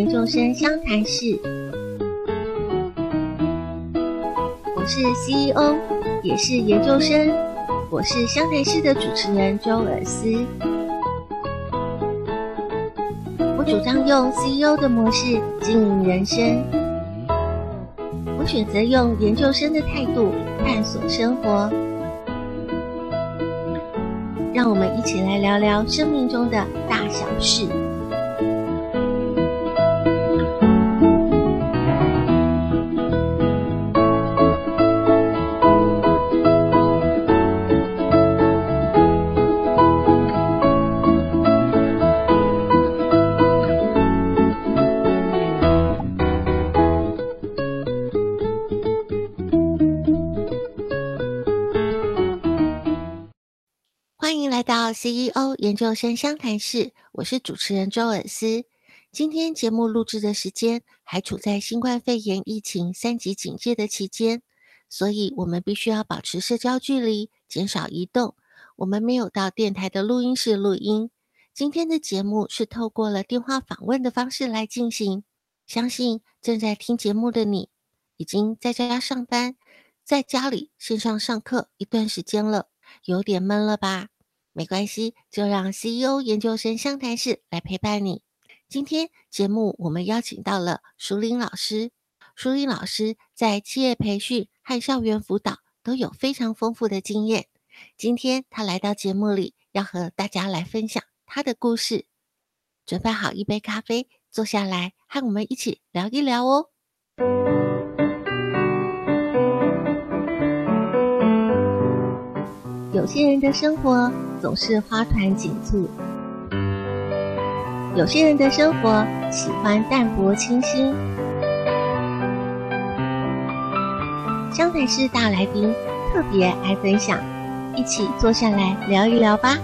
研究生湘潭市，我是 CEO，也是研究生，我是湘潭市的主持人周尔思。我主张用 CEO 的模式经营人生，我选择用研究生的态度探索生活。让我们一起来聊聊生命中的大小事。CEO 研究生相谈室，我是主持人周尔斯。今天节目录制的时间还处在新冠肺炎疫情三级警戒的期间，所以我们必须要保持社交距离，减少移动。我们没有到电台的录音室录音。今天的节目是透过了电话访问的方式来进行。相信正在听节目的你，已经在家上班，在家里线上上课一段时间了，有点闷了吧？没关系，就让 CEO 研究生相谈室来陪伴你。今天节目我们邀请到了舒林老师，舒林老师在企业培训和校园辅导都有非常丰富的经验。今天他来到节目里，要和大家来分享他的故事。准备好一杯咖啡，坐下来和我们一起聊一聊哦。有些人的生活总是花团锦簇，有些人的生活喜欢淡泊清新。湘潭市大来宾特别爱分享，一起坐下来聊一聊吧。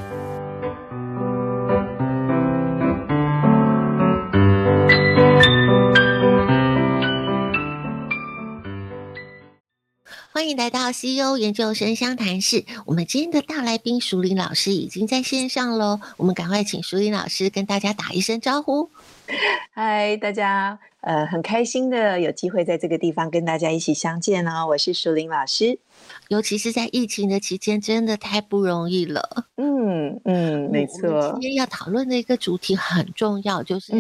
欢迎来到 CEO 研究生相谈室。我们今天的大来宾淑玲老师已经在线上喽，我们赶快请淑玲老师跟大家打一声招呼。嗨，大家，呃，很开心的有机会在这个地方跟大家一起相见哦。我是舒林老师。尤其是在疫情的期间，真的太不容易了。嗯嗯，没错。今天要讨论的一个主题很重要，就是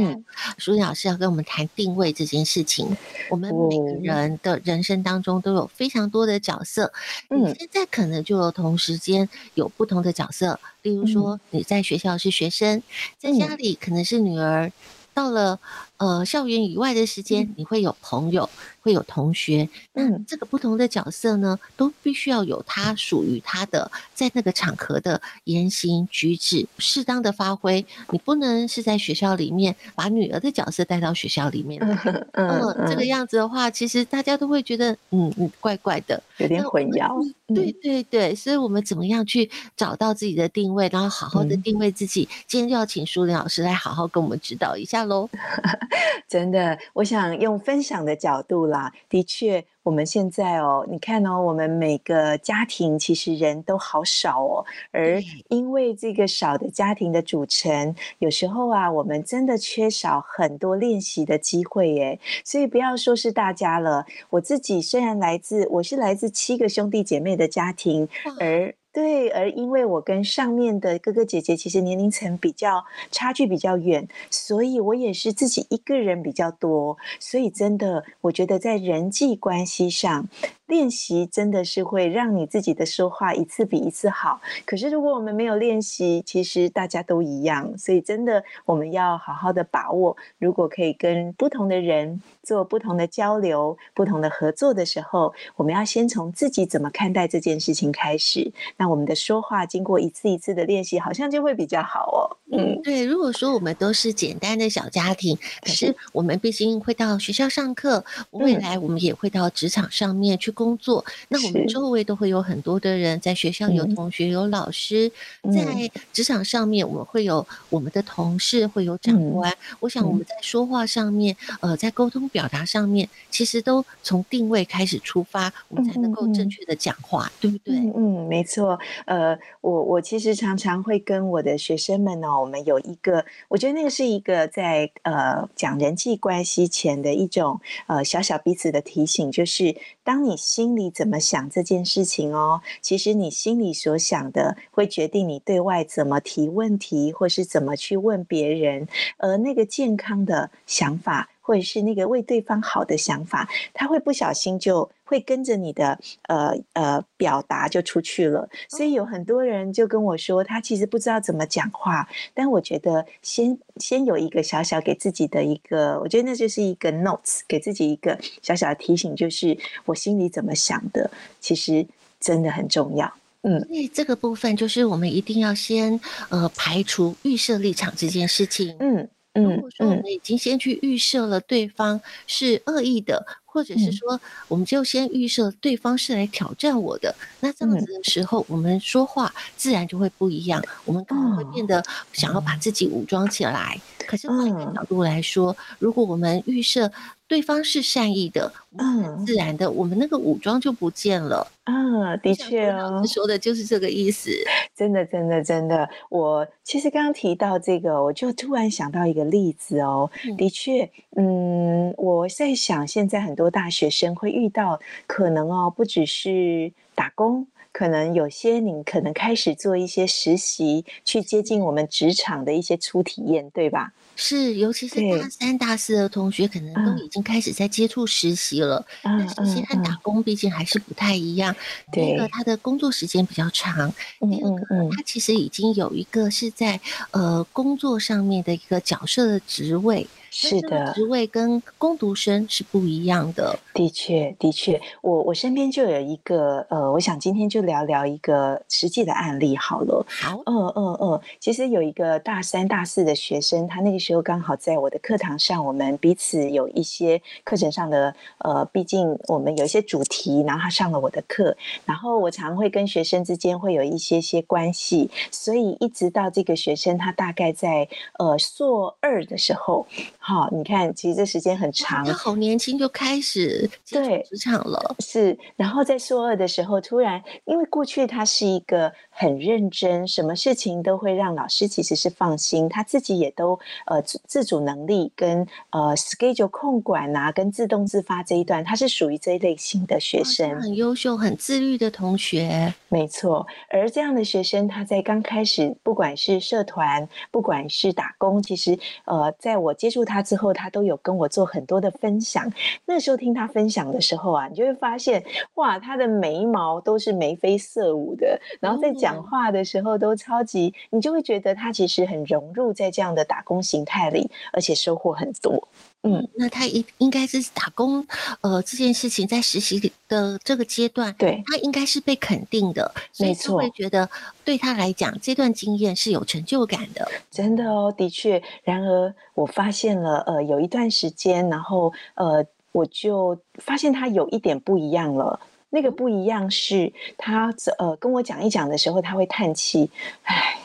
淑铃老师要跟我们谈定位这件事情。嗯、我们每个人的人生当中都有非常多的角色，嗯、你现在可能就有同时间有不同的角色，例如说你在学校是学生，在家里可能是女儿，到了呃校园以外的时间，你会有朋友。会有同学，那这个不同的角色呢，都必须要有他属于他的在那个场合的言行举止适当的发挥。你不能是在学校里面把女儿的角色带到学校里面来，嗯，嗯，这个样子的话，其实大家都会觉得，嗯嗯，怪怪的，有点混淆。对对对，所以我们怎么样去找到自己的定位，然后好好的定位自己？今天就要请舒林老师来好好跟我们指导一下喽。真的，我想用分享的角度来。啊，的确，我们现在哦，你看哦，我们每个家庭其实人都好少哦，而因为这个少的家庭的组成，有时候啊，我们真的缺少很多练习的机会耶。所以不要说是大家了，我自己虽然来自，我是来自七个兄弟姐妹的家庭，而。对，而因为我跟上面的哥哥姐姐其实年龄层比较差距比较远，所以我也是自己一个人比较多，所以真的，我觉得在人际关系上。练习真的是会让你自己的说话一次比一次好。可是如果我们没有练习，其实大家都一样。所以真的，我们要好好的把握。如果可以跟不同的人做不同的交流、不同的合作的时候，我们要先从自己怎么看待这件事情开始。那我们的说话经过一次一次的练习，好像就会比较好哦。嗯，对。如果说我们都是简单的小家庭，可是我们毕竟会到学校上课，未来我们也会到职场上面去。工作，那我们周围都会有很多的人，在学校有同学、有老师，在职场上面我们会有我们的同事，会有长官。我想我们在说话上面，呃，在沟通表达上面，其实都从定位开始出发，我们才能够正确的讲话，对不对？嗯，没错。呃，我我其实常常会跟我的学生们哦，我们有一个，我觉得那个是一个在呃讲人际关系前的一种呃小小彼此的提醒，就是当你心里怎么想这件事情哦，其实你心里所想的会决定你对外怎么提问题，或是怎么去问别人，而那个健康的想法。或者是那个为对方好的想法，他会不小心就会跟着你的呃呃表达就出去了。所以有很多人就跟我说，他其实不知道怎么讲话。但我觉得先先有一个小小给自己的一个，我觉得那就是一个 notes，给自己一个小小的提醒，就是我心里怎么想的，其实真的很重要。嗯，所以这个部分就是我们一定要先呃排除预设立场这件事情。嗯。如果说我们已经先去预设了对方是恶意的，或者是说我们就先预设对方是来挑战我的，那这样子的时候，我们说话自然就会不一样，我们可能会变得想要把。自己武装起来。可是换一个角度来说，如果我们预设对方是善意的，嗯，自然的，我们那个武装就不见了。啊，的确哦，说的就是这个意思。真的，真的，真的。我其实刚刚提到这个，我就突然想到一个例子哦。的确，嗯，我在想，现在很多大学生会遇到，可能哦，不只是打工。可能有些你可能开始做一些实习，去接近我们职场的一些初体验，对吧？是，尤其是大三、大四的同学，可能都已经开始在接触实习了。嗯，但实习和打工毕竟还是不太一样。第一个，他的工作时间比较长；第二个，他其实已经有一个是在呃工作上面的一个角色的职位。是的，职位跟工读生是不一样的。的确，的确，我我身边就有一个呃，我想今天就聊聊一个实际的案例好了。好，嗯嗯嗯，其实有一个大三、大四的学生，他那个时候刚好在我的课堂上，我们彼此有一些课程上的呃，毕竟我们有一些主题，然后他上了我的课，然后我常会跟学生之间会有一些些关系，所以一直到这个学生他大概在呃硕二的时候。好，你看，其实这时间很长，他好年轻就开始对职场了，是。然后在硕二的时候，突然，因为过去他是一个很认真，什么事情都会让老师其实是放心，他自己也都呃自自主能力跟呃 schedule 控管啊，跟自动自发这一段，他是属于这一类型的学生，很优秀、很自律的同学，没错。而这样的学生，他在刚开始，不管是社团，不管是打工，其实呃，在我接触他。他之后，他都有跟我做很多的分享。那时候听他分享的时候啊，你就会发现，哇，他的眉毛都是眉飞色舞的，然后在讲话的时候都超级，你就会觉得他其实很融入在这样的打工形态里，而且收获很多。嗯，那他应应该是打工，呃，这件事情在实习的这个阶段，对，他应该是被肯定的，没错，所以会觉得对他来讲，这段经验是有成就感的。真的哦，的确。然而，我发现了，呃，有一段时间，然后，呃，我就发现他有一点不一样了。那个不一样是他，呃，跟我讲一讲的时候，他会叹气，唉。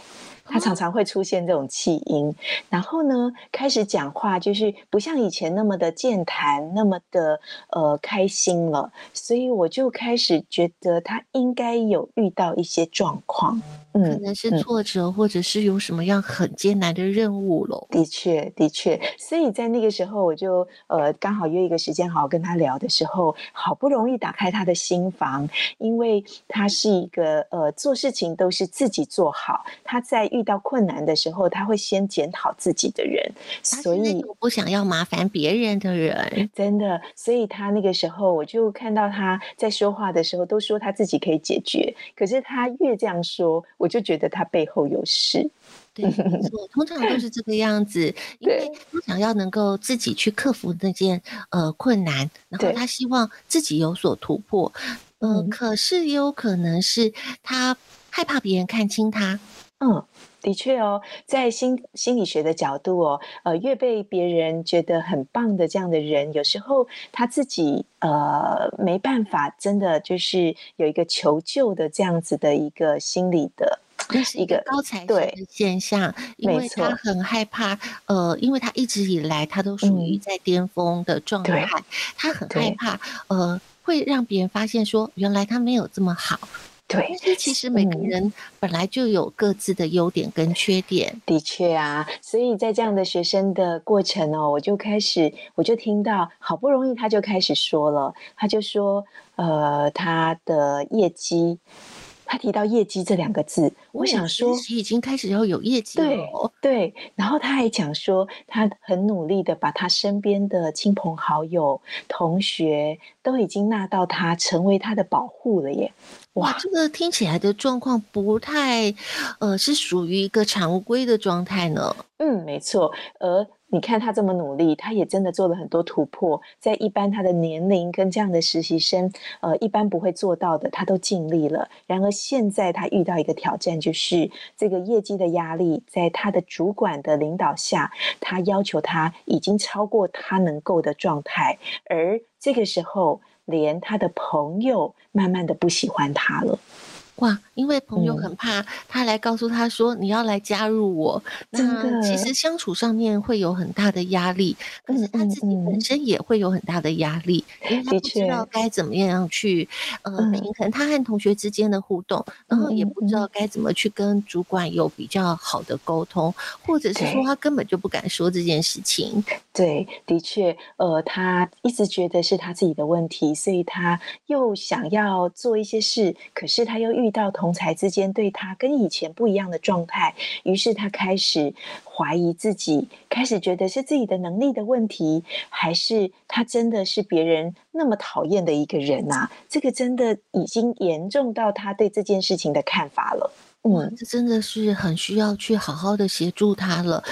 他常常会出现这种气音，然后呢，开始讲话就是不像以前那么的健谈，那么的呃开心了。所以我就开始觉得他应该有遇到一些状况，嗯，可能是挫折，或者是有什么样很艰难的任务咯。的确，的确。所以在那个时候，我就呃刚好约一个时间，好好跟他聊的时候，好不容易打开他的心房，因为他是一个呃做事情都是自己做好，他在遇。遇到困难的时候，他会先检讨自己的人，所以不想要麻烦别人的人，真的。所以他那个时候，我就看到他在说话的时候，都说他自己可以解决。可是他越这样说，我就觉得他背后有事。对，没错，通常都是这个样子，因为他想要能够自己去克服那件呃困难，然后他希望自己有所突破。嗯、呃，可是也有可能是他害怕别人看清他。嗯。的确哦，在心心理学的角度哦，呃，越被别人觉得很棒的这样的人，有时候他自己呃没办法，真的就是有一个求救的这样子的一个心理的，那是一个高材生的现象，因为他很害怕，呃，因为他一直以来他都属于在巅峰的状态，嗯、他很害怕，呃，会让别人发现说，原来他没有这么好。对，其实每个人本来就有各自的优点跟缺点。嗯、的确啊，所以在这样的学生的过程哦，我就开始，我就听到，好不容易他就开始说了，他就说，呃，他的业绩。他提到业绩这两个字，我想说，已经开始要有业绩了。对对，然后他还讲说，他很努力的把他身边的亲朋好友、同学都已经纳到他成为他的保护了耶。哇，这个听起来的状况不太，呃，是属于一个常规的状态呢。嗯，没错，而。你看他这么努力，他也真的做了很多突破，在一般他的年龄跟这样的实习生，呃，一般不会做到的，他都尽力了。然而现在他遇到一个挑战，就是这个业绩的压力，在他的主管的领导下，他要求他已经超过他能够的状态，而这个时候，连他的朋友慢慢的不喜欢他了。哇，因为朋友很怕他来告诉他说，你要来加入我，嗯、那其实相处上面会有很大的压力，可是他自己本身也会有很大的压力，因为他不知道该怎么样去呃平衡他和同学之间的互动，然后也不知道该怎么去跟主管有比较好的沟通，或者是说他根本就不敢说这件事情。对，的确，呃，他一直觉得是他自己的问题，所以他又想要做一些事，可是他又遇。到同才之间对他跟以前不一样的状态，于是他开始怀疑自己，开始觉得是自己的能力的问题，还是他真的是别人那么讨厌的一个人啊？这个真的已经严重到他对这件事情的看法了。哇，这真的是很需要去好好的协助他了。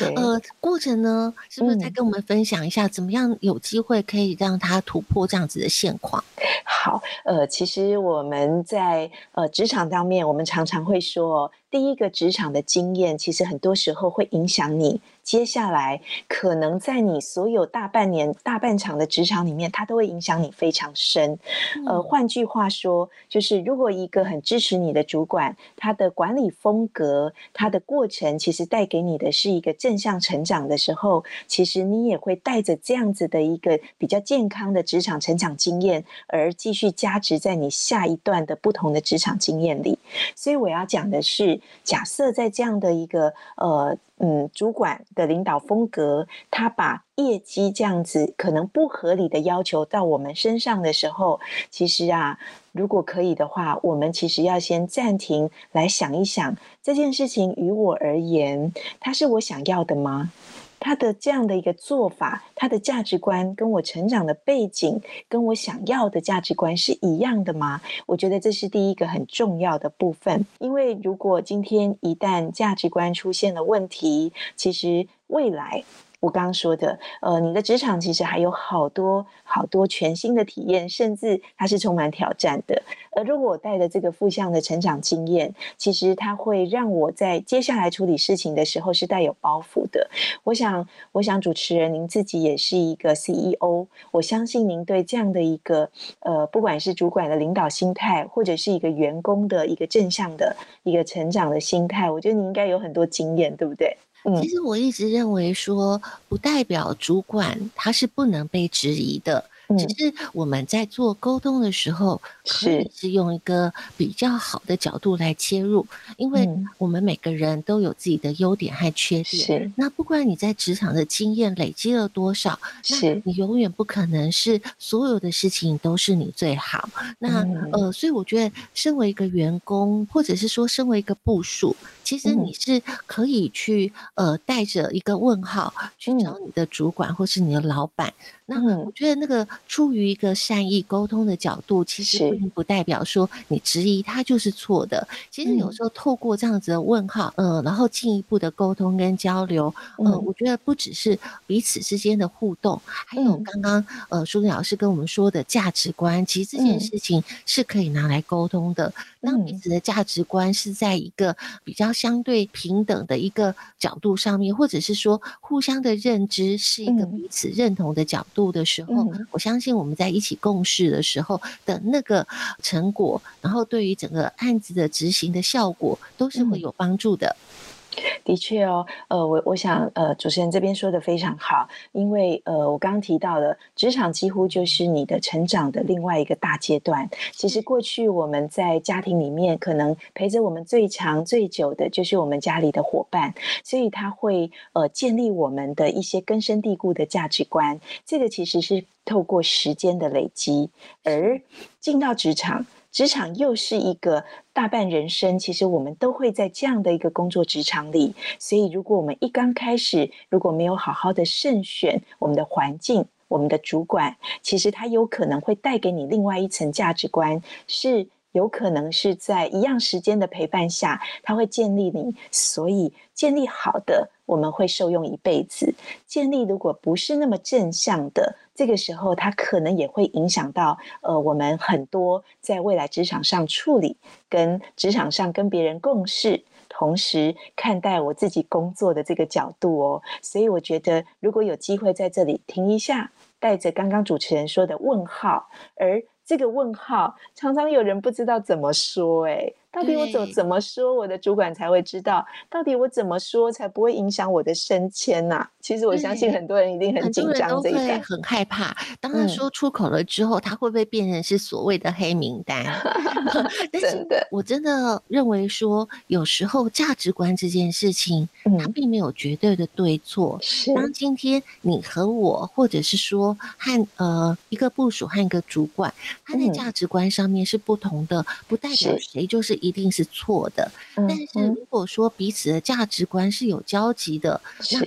那呃，过程呢，是不是再跟我们分享一下，怎么样有机会可以让他突破这样子的现况？好，呃，其实我们在呃职场当面，我们常常会说，第一个职场的经验，其实很多时候会影响你。接下来可能在你所有大半年、大半场的职场里面，它都会影响你非常深。呃，换句话说，就是如果一个很支持你的主管，他的管理风格、他的过程，其实带给你的是一个正向成长的时候，其实你也会带着这样子的一个比较健康的职场成长经验，而继续加持在你下一段的不同的职场经验里。所以我要讲的是，假设在这样的一个呃。嗯，主管的领导风格，他把业绩这样子可能不合理的要求到我们身上的时候，其实啊，如果可以的话，我们其实要先暂停，来想一想这件事情于我而言，它是我想要的吗？他的这样的一个做法，他的价值观跟我成长的背景，跟我想要的价值观是一样的吗？我觉得这是第一个很重要的部分。因为如果今天一旦价值观出现了问题，其实未来。我刚刚说的，呃，你的职场其实还有好多好多全新的体验，甚至它是充满挑战的。而如果我带着这个负向的成长经验，其实它会让我在接下来处理事情的时候是带有包袱的。我想，我想主持人您自己也是一个 CEO，我相信您对这样的一个呃，不管是主管的领导心态，或者是一个员工的一个正向的一个成长的心态，我觉得你应该有很多经验，对不对？其实我一直认为说，不代表主管他是不能被质疑的。只是我们在做沟通的时候，可以是用一个比较好的角度来切入，因为我们每个人都有自己的优点和缺点。是，那不管你在职场的经验累积了多少，是，你永远不可能是所有的事情都是你最好。那呃，所以我觉得，身为一个员工，或者是说身为一个部属，其实你是可以去呃带着一个问号去找你的主管或是你的老板。那我觉得那个出于一个善意沟通的角度，其实并不代表说你质疑他就是错的。其实有时候透过这样子的问号，呃，然后进一步的沟通跟交流，呃，我觉得不只是彼此之间的互动，还有刚刚呃舒婷老师跟我们说的价值观，其实这件事情是可以拿来沟通的。当彼此的价值观是在一个比较相对平等的一个角度上面，或者是说互相的认知是一个彼此认同的角度。的时候，我相信我们在一起共事的时候的那个成果，然后对于整个案子的执行的效果，都是会有帮助的。的确哦，呃，我我想，呃，主持人这边说的非常好，因为呃，我刚刚提到了职场几乎就是你的成长的另外一个大阶段。其实过去我们在家庭里面，可能陪着我们最长最久的就是我们家里的伙伴，所以他会呃建立我们的一些根深蒂固的价值观。这个其实是透过时间的累积，而进到职场。职场又是一个大半人生，其实我们都会在这样的一个工作职场里。所以，如果我们一刚开始，如果没有好好的慎选我们的环境、我们的主管，其实他有可能会带给你另外一层价值观，是有可能是在一样时间的陪伴下，他会建立你。所以，建立好的，我们会受用一辈子；建立如果不是那么正向的。这个时候，它可能也会影响到呃，我们很多在未来职场上处理，跟职场上跟别人共事，同时看待我自己工作的这个角度哦。所以我觉得，如果有机会在这里停一下，带着刚刚主持人说的问号，而这个问号常常有人不知道怎么说，哎。到底我怎怎么说，我的主管才会知道？到底我怎么说才不会影响我的升迁呐？其实我相信很多人一定很紧张，这一点很害怕。当他说出口了之后，嗯、他会不会变成是所谓的黑名单？但是我真的认为说，有时候价值观这件事情，它并没有绝对的对错。当今天你和我，或者是说和呃一个部署和一个主管，他在价值观上面是不同的，不代表谁就是。一定是错的，但是如果说彼此的价值观是有交集的，那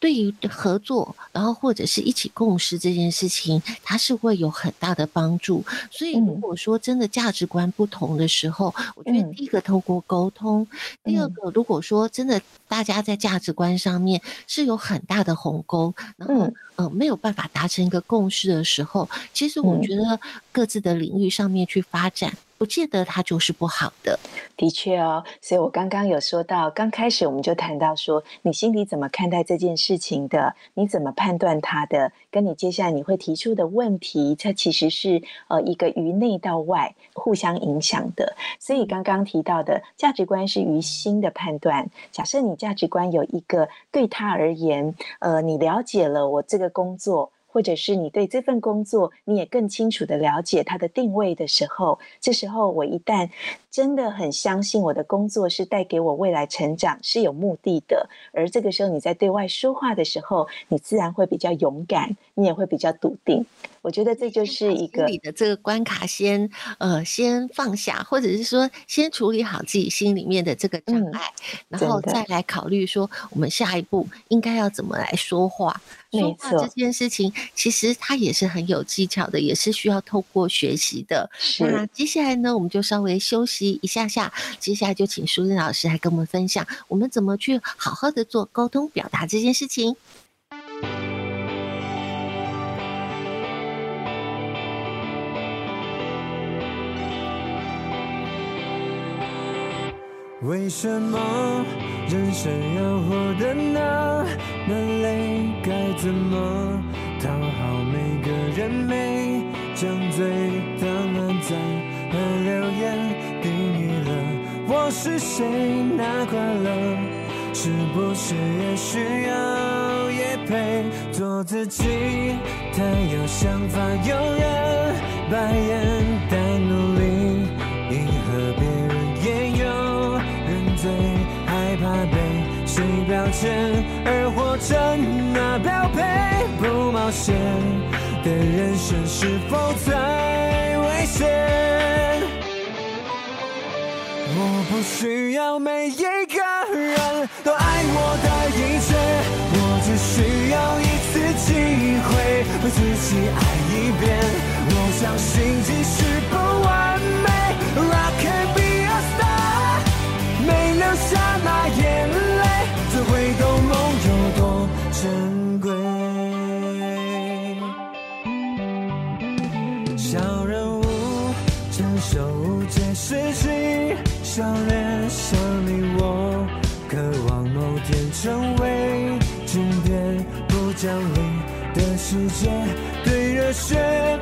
对于合作，然后或者是一起共事这件事情，它是会有很大的帮助。所以，如果说真的价值观不同的时候，我觉得第一个透过沟通，第二个如果说真的大家在价值观上面是有很大的鸿沟，然后呃没有办法达成一个共识的时候，其实我觉得各自的领域上面去发展。不见得它就是不好的，的确哦。所以我刚刚有说到，刚开始我们就谈到说，你心里怎么看待这件事情的？你怎么判断它的？跟你接下来你会提出的问题，它其实是呃一个由内到外互相影响的。所以刚刚提到的价值观是于心的判断。假设你价值观有一个对他而言，呃，你了解了我这个工作。或者是你对这份工作，你也更清楚的了解它的定位的时候，这时候我一旦真的很相信我的工作是带给我未来成长是有目的的，而这个时候你在对外说话的时候，你自然会比较勇敢，你也会比较笃定。我觉得这就是一个你的这个关卡先，先呃先放下，或者是说先处理好自己心里面的这个障碍，嗯、然后再来考虑说我们下一步应该要怎么来说话。说话这件事情其实它也是很有技巧的，也是需要透过学习的。那接下来呢，我们就稍微休息一下下，接下来就请淑珍老师来跟我们分享，我们怎么去好好的做沟通表达这件事情。为什么人生要活得那么累？该怎么讨好每个人？每张嘴我是谁？那快乐是不是也需要也配？做自己，太有想法，有人白眼，但努力迎合别人也有人。最害怕被谁标签，而活成那标配，不冒险的人生是否太危险？我不需要每一个人都爱我的一切，我只需要一次机会为自己爱一遍。我相信即使不完美，Rock can be a star。没。留下那眼泪，只会懂梦有多真情，笑脸像你我，渴望某天成为经典。不讲理的世界，对热血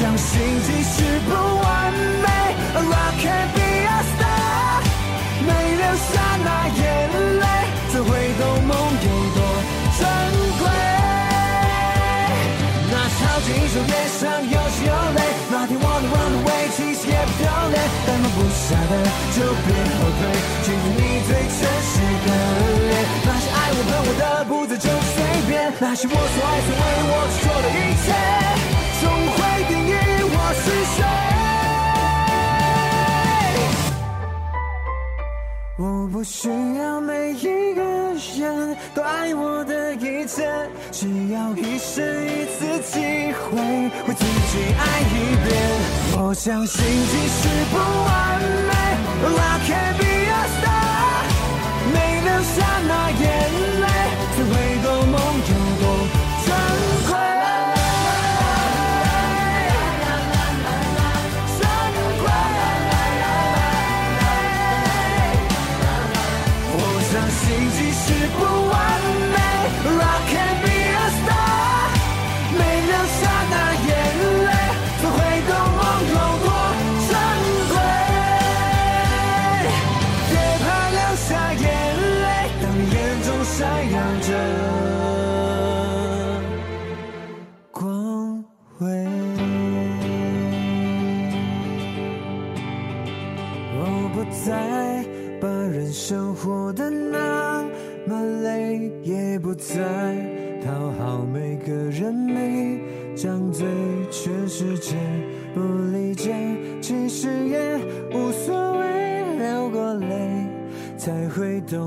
相信即使不完美，I can be a star，没留下那眼泪，怎会懂梦有多珍贵？那超级英雄脸上有血有泪，那天我能 run away，其实也不丢脸，但放不下的就别后退，记住你最真实的脸，那些爱我恨我的不再就随便，那些我所爱所为我所做的一切。我不需要每一个人都爱我的一切，只要一生一次机会，为自己爱一遍。我相信即使不完美拉开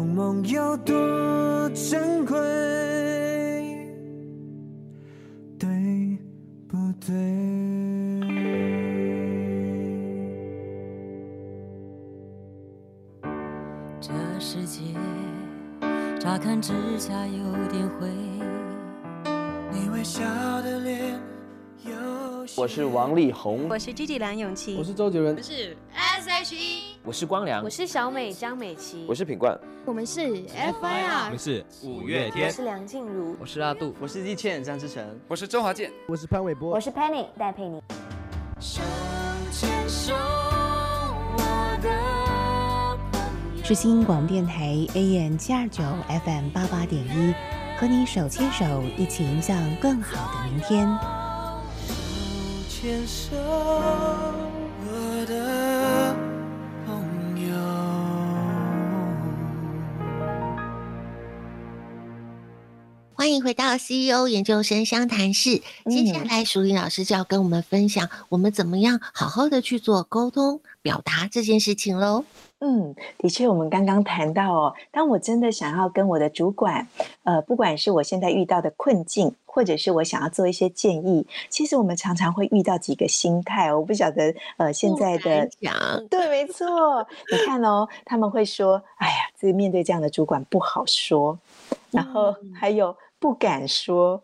梦有多珍贵，对不对？世界乍看之下有点灰，你微笑的脸。我是王力宏，我是 Gigi 梁咏琪，我是周杰伦，我是 S.H.E，我是光良，我是小美张美琪，我是品冠，我们是 F.I.R，我们是五月天，我是梁静茹，我是阿杜，我是易倩张智成，我是周华健，我是潘玮柏，我是 Penny 戴佩妮。手牵手，我的。世新广电台 AM 七二九 FM 八八点一，和你手牵手，一起迎向更好的明天。手牵手，我的欢迎回到 CEO 研究生相谈室。接下来，淑玲老师就要跟我们分享，我们怎么样好好的去做沟通表达这件事情喽。嗯，的确，我们刚刚谈到哦，当我真的想要跟我的主管，呃，不管是我现在遇到的困境，或者是我想要做一些建议，其实我们常常会遇到几个心态。我不晓得，呃，现在的讲对，没错，你看哦，他们会说，哎呀，这个面对这样的主管不好说，然后还有不敢说。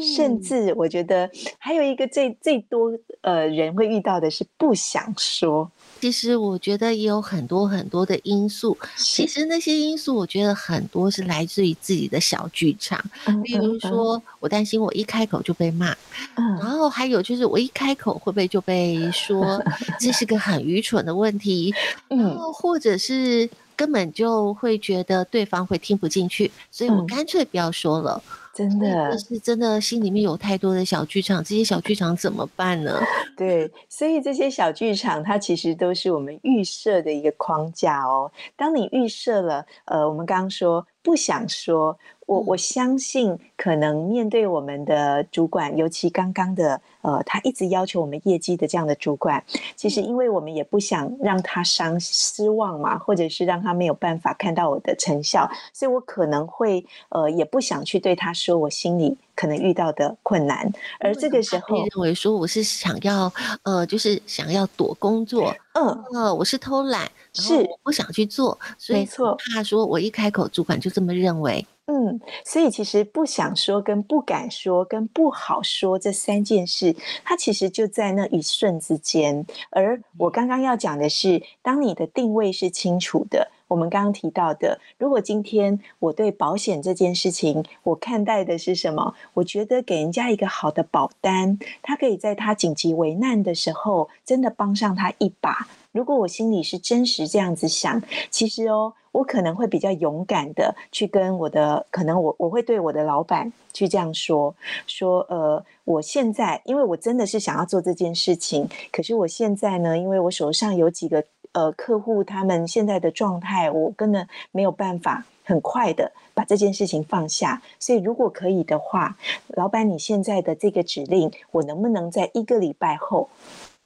甚至我觉得还有一个最最多呃人会遇到的是不想说。其实我觉得也有很多很多的因素。其实那些因素我觉得很多是来自于自己的小剧场。比如说我担心我一开口就被骂，然后还有就是我一开口会不会就被说这是个很愚蠢的问题，然后或者是根本就会觉得对方会听不进去，所以我干脆不要说了。真的是真的，心里面有太多的小剧场，这些小剧场怎么办呢？对，所以这些小剧场，它其实都是我们预设的一个框架哦。当你预设了，呃，我们刚刚说不想说。我我相信，可能面对我们的主管，尤其刚刚的，呃，他一直要求我们业绩的这样的主管，其实因为我们也不想让他伤失望嘛，或者是让他没有办法看到我的成效，所以我可能会，呃，也不想去对他说我心里可能遇到的困难，而这个时候认为说我是想要，呃，就是想要躲工作，嗯，呃，我是偷懒，是。我不想去做，所以没错，怕说我一开口，主管就这么认为。嗯，所以其实不想说、跟不敢说、跟不好说这三件事，它其实就在那一瞬之间。而我刚刚要讲的是，当你的定位是清楚的。我们刚刚提到的，如果今天我对保险这件事情，我看待的是什么？我觉得给人家一个好的保单，他可以在他紧急危难的时候，真的帮上他一把。如果我心里是真实这样子想，其实哦，我可能会比较勇敢的去跟我的，可能我我会对我的老板去这样说，说呃，我现在因为我真的是想要做这件事情，可是我现在呢，因为我手上有几个呃客户，他们现在的状态，我根本没有办法很快的把这件事情放下，所以如果可以的话，老板你现在的这个指令，我能不能在一个礼拜后？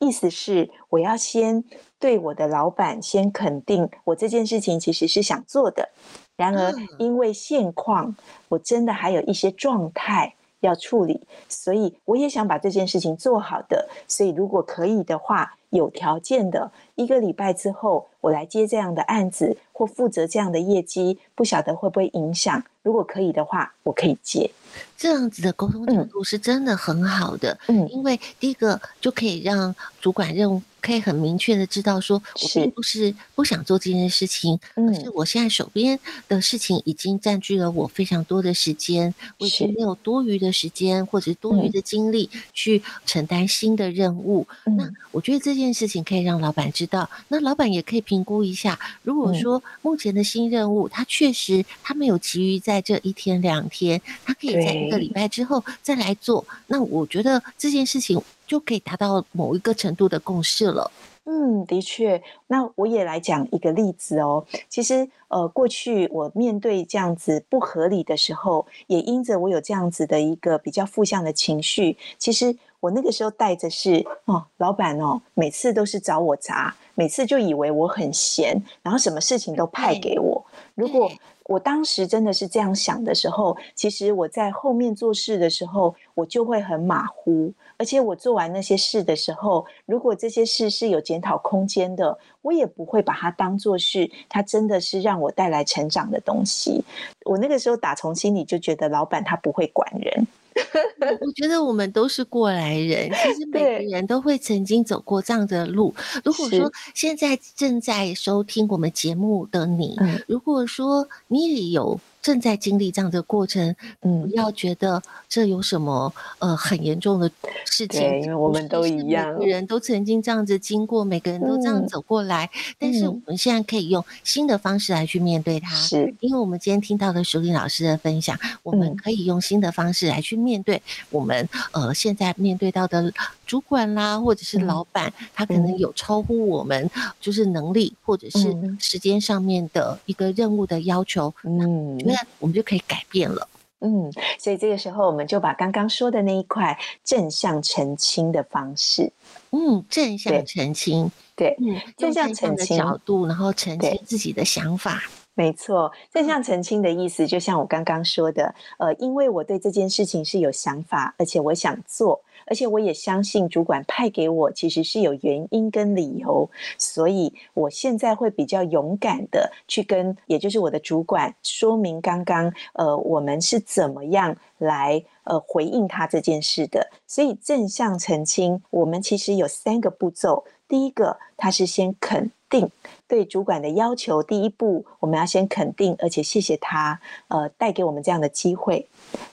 意思是，我要先对我的老板先肯定，我这件事情其实是想做的。然而，因为现况，我真的还有一些状态要处理，所以我也想把这件事情做好的。所以，如果可以的话，有条件的，一个礼拜之后，我来接这样的案子或负责这样的业绩，不晓得会不会影响。如果可以的话，我可以接。这样子的沟通程度是真的很好的，嗯，因为第一个就可以让主管任务可以很明确的知道，说我并不是不想做这件事情，嗯，可是我现在手边的事情已经占据了我非常多的时间，我已经没有多余的时间或者多余的精力去承担新的任务。那我觉得这件事情可以让老板知道，那老板也可以评估一下，如果说目前的新任务，他确实他没有急于在这一天两天，他可以。在一个礼拜之后再来做，那我觉得这件事情就可以达到某一个程度的共识了。嗯，的确。那我也来讲一个例子哦。其实，呃，过去我面对这样子不合理的时候，也因着我有这样子的一个比较负向的情绪，其实我那个时候带着是哦，老板哦，每次都是找我砸，每次就以为我很闲，然后什么事情都派给我。如果我当时真的是这样想的时候，其实我在后面做事的时候，我就会很马虎。而且我做完那些事的时候，如果这些事是有检讨空间的，我也不会把它当做是它真的是让我带来成长的东西。我那个时候打从心里就觉得，老板他不会管人。我觉得我们都是过来人，其实每个人都会曾经走过这样的路。如果说现在正在收听我们节目的你，如果说你也有。正在经历这样的过程，嗯，不要觉得这有什么呃很严重的事情，对，因为我们都一样，每个人都曾经这样子经过，每个人都这样走过来，嗯、但是我们现在可以用新的方式来去面对它，是。因为我们今天听到的淑铃老师的分享，我们可以用新的方式来去面对我们呃现在面对到的主管啦，或者是老板，嗯、他可能有超乎我们就是能力或者是时间上面的一个任务的要求，嗯。那我们就可以改变了，嗯，所以这个时候我们就把刚刚说的那一块正向澄清的方式，嗯，正向澄清，对，对嗯，正向澄清的角度，然后澄清自己的想法。没错，正向澄清的意思，就像我刚刚说的，呃，因为我对这件事情是有想法，而且我想做，而且我也相信主管派给我其实是有原因跟理由，所以我现在会比较勇敢的去跟，也就是我的主管说明刚刚，呃，我们是怎么样来呃回应他这件事的。所以正向澄清，我们其实有三个步骤，第一个，他是先肯定。对主管的要求，第一步我们要先肯定，而且谢谢他，呃，带给我们这样的机会。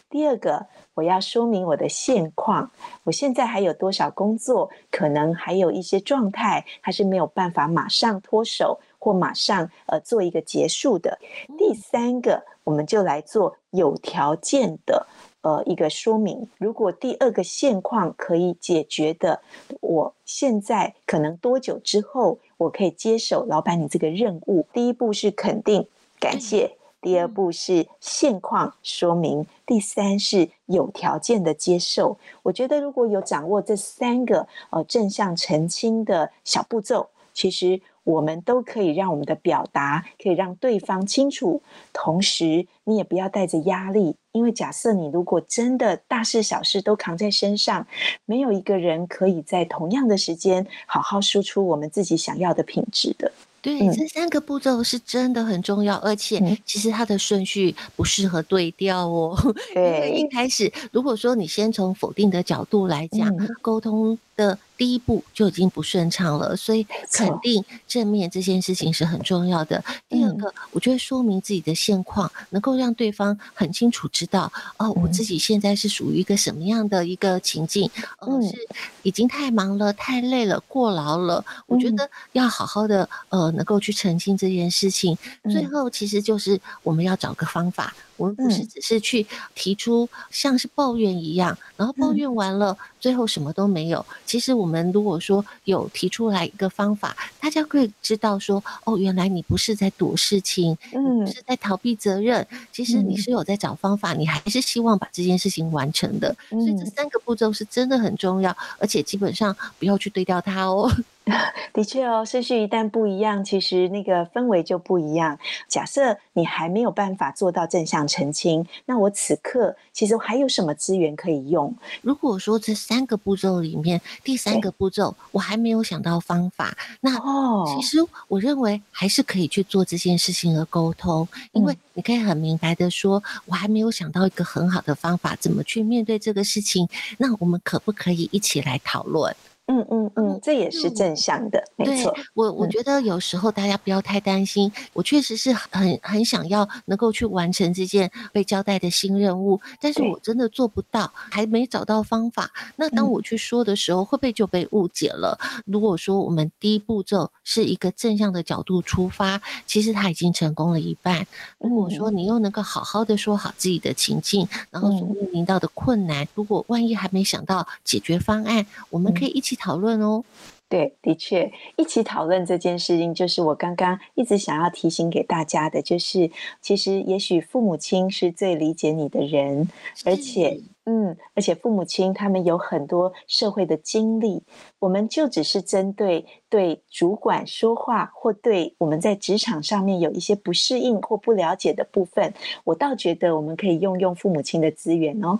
第二个，我要说明我的现况，我现在还有多少工作，可能还有一些状态，还是没有办法马上脱手或马上呃做一个结束的。第三个，我们就来做有条件的。呃，一个说明，如果第二个现况可以解决的，我现在可能多久之后我可以接手老板你这个任务？第一步是肯定感谢，第二步是现况说明，第三是有条件的接受。我觉得如果有掌握这三个呃正向澄清的小步骤，其实。我们都可以让我们的表达可以让对方清楚，同时你也不要带着压力，因为假设你如果真的大事小事都扛在身上，没有一个人可以在同样的时间好好输出我们自己想要的品质的。对，嗯、这三个步骤是真的很重要，而且其实它的顺序不适合对调哦。对，因为一开始如果说你先从否定的角度来讲，嗯、沟通的。第一步就已经不顺畅了，所以肯定正面这件事情是很重要的。第二个，我觉得说明自己的现况，能够让对方很清楚知道，哦，我自己现在是属于一个什么样的一个情境，嗯，是已经太忙了、太累了、过劳了。我觉得要好好的，呃，能够去澄清这件事情。最后，其实就是我们要找个方法。我们不是只是去提出像是抱怨一样，然后抱怨完了，最后什么都没有。其实我们如果说有提出来一个方法，大家可以知道说，哦，原来你不是在躲事情，嗯，不是在逃避责任，其实你是有在找方法，你还是希望把这件事情完成的。所以这三个步骤是真的很重要，而且基本上不要去对掉它哦。的确哦，顺序一旦不一样，其实那个氛围就不一样。假设你还没有办法做到正向澄清，那我此刻其实还有什么资源可以用？如果说这三个步骤里面第三个步骤我还没有想到方法，那哦，其实我认为还是可以去做这件事情和沟通，因为你可以很明白的说，我还没有想到一个很好的方法，怎么去面对这个事情？那我们可不可以一起来讨论？嗯嗯嗯，这也是正向的，嗯、没错。我我觉得有时候大家不要太担心，嗯、我确实是很很想要能够去完成这件被交代的新任务，但是我真的做不到，还没找到方法。那当我去说的时候，会不会就被误解了？嗯、如果说我们第一步骤是一个正向的角度出发，其实他已经成功了一半。如果说你又能够好好的说好自己的情境，然后所面临到的困难，如果万一还没想到解决方案，我们可以一起。讨论哦，对，的确，一起讨论这件事情，就是我刚刚一直想要提醒给大家的，就是其实也许父母亲是最理解你的人，而且，嗯，而且父母亲他们有很多社会的经历，我们就只是针对对主管说话，或对我们在职场上面有一些不适应或不了解的部分，我倒觉得我们可以用用父母亲的资源哦。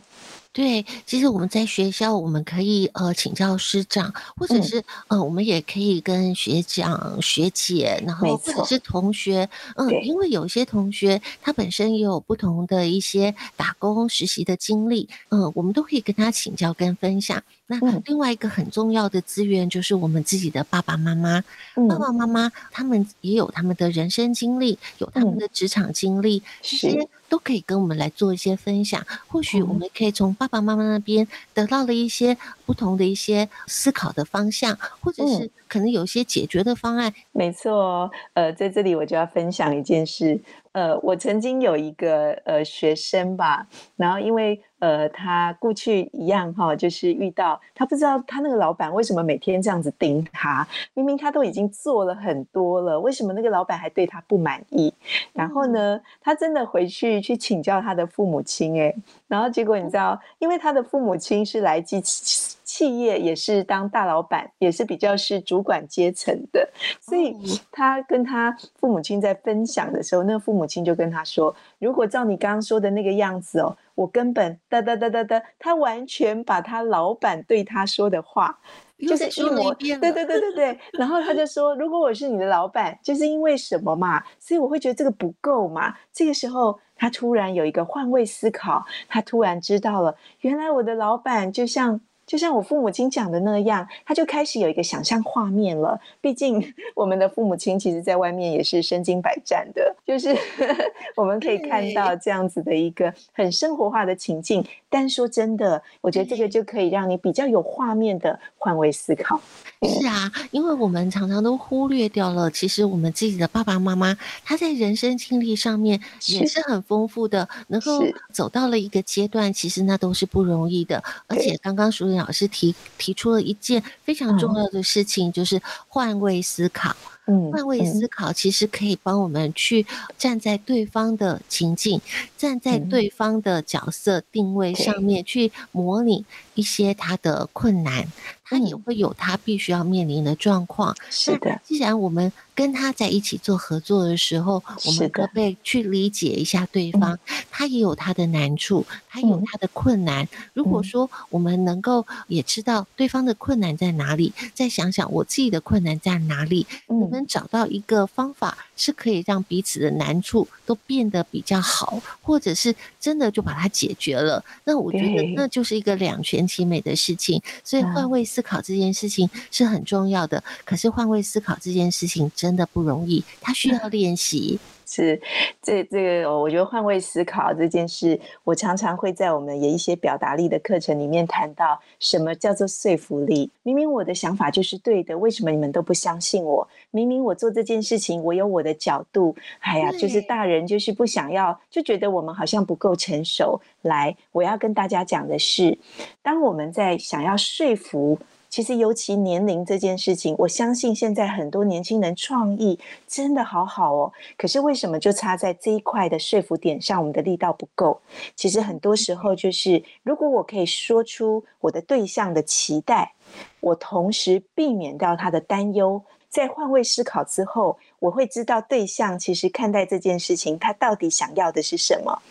对，其实我们在学校，我们可以呃请教师长，或者是、嗯、呃我们也可以跟学长学姐，然后或者是同学，嗯，因为有些同学他本身也有不同的一些打工实习的经历，嗯、呃，我们都可以跟他请教跟分享。那另外一个很重要的资源就是我们自己的爸爸妈妈，嗯、爸爸妈妈他们也有他们的人生经历，有他们的职场经历，这些、嗯、都可以跟我们来做一些分享。或许我们可以从爸爸妈妈那边得到了一些不同的一些思考的方向，或者是可能有一些解决的方案。嗯、没错，呃，在这里我就要分享一件事。呃，我曾经有一个呃学生吧，然后因为呃他过去一样哈，就是遇到他不知道他那个老板为什么每天这样子盯他，明明他都已经做了很多了，为什么那个老板还对他不满意？然后呢，他真的回去去请教他的父母亲，哎，然后结果你知道，因为他的父母亲是来自。企业也是当大老板，也是比较是主管阶层的，所以他跟他父母亲在分享的时候，那个父母亲就跟他说：“如果照你刚刚说的那个样子哦，我根本哒哒哒哒哒，他完全把他老板对他说的话，就是一模。对对对对对。然后他就说：如果我是你的老板，就是因为什么嘛？所以我会觉得这个不够嘛。这个时候，他突然有一个换位思考，他突然知道了，原来我的老板就像。就像我父母亲讲的那样，他就开始有一个想象画面了。毕竟 我们的父母亲其实在外面也是身经百战的，就是 我们可以看到这样子的一个很生活化的情境。但说真的，我觉得这个就可以让你比较有画面的换位思考。是啊，因为我们常常都忽略掉了，其实我们自己的爸爸妈妈他在人生经历上面也是很丰富的，能够走到了一个阶段，其实那都是不容易的。而且刚刚淑玲老师提提出了一件非常重要的事情，就是换位思考。嗯，换位思考其实可以帮我们去站在对方的情境，站在对方的角色定位上面去模拟一些他的困难，他也会有他必须要面临的状况。是的，既然我们跟他在一起做合作的时候，我们可不可以去理解一下对方？他也有他的难处，他有他的困难。如果说我们能够也知道对方的困难在哪里，再想想我自己的困难在哪里，嗯。能找到一个方法，是可以让彼此的难处都变得比较好，或者是真的就把它解决了。那我觉得那就是一个两全其美的事情。所以换位思考这件事情是很重要的。可是换位思考这件事情真的不容易，它需要练习。是，这这个，我觉得换位思考这件事，我常常会在我们有一些表达力的课程里面谈到，什么叫做说服力？明明我的想法就是对的，为什么你们都不相信我？明明我做这件事情，我有我的角度，哎呀，就是大人就是不想要，就觉得我们好像不够成熟。来，我要跟大家讲的是，当我们在想要说服。其实，尤其年龄这件事情，我相信现在很多年轻人创意真的好好哦。可是为什么就差在这一块的说服点上，我们的力道不够？其实很多时候就是，如果我可以说出我的对象的期待，我同时避免掉他的担忧。在换位思考之后，我会知道对象其实看待这件事情，他到底想要的是什么。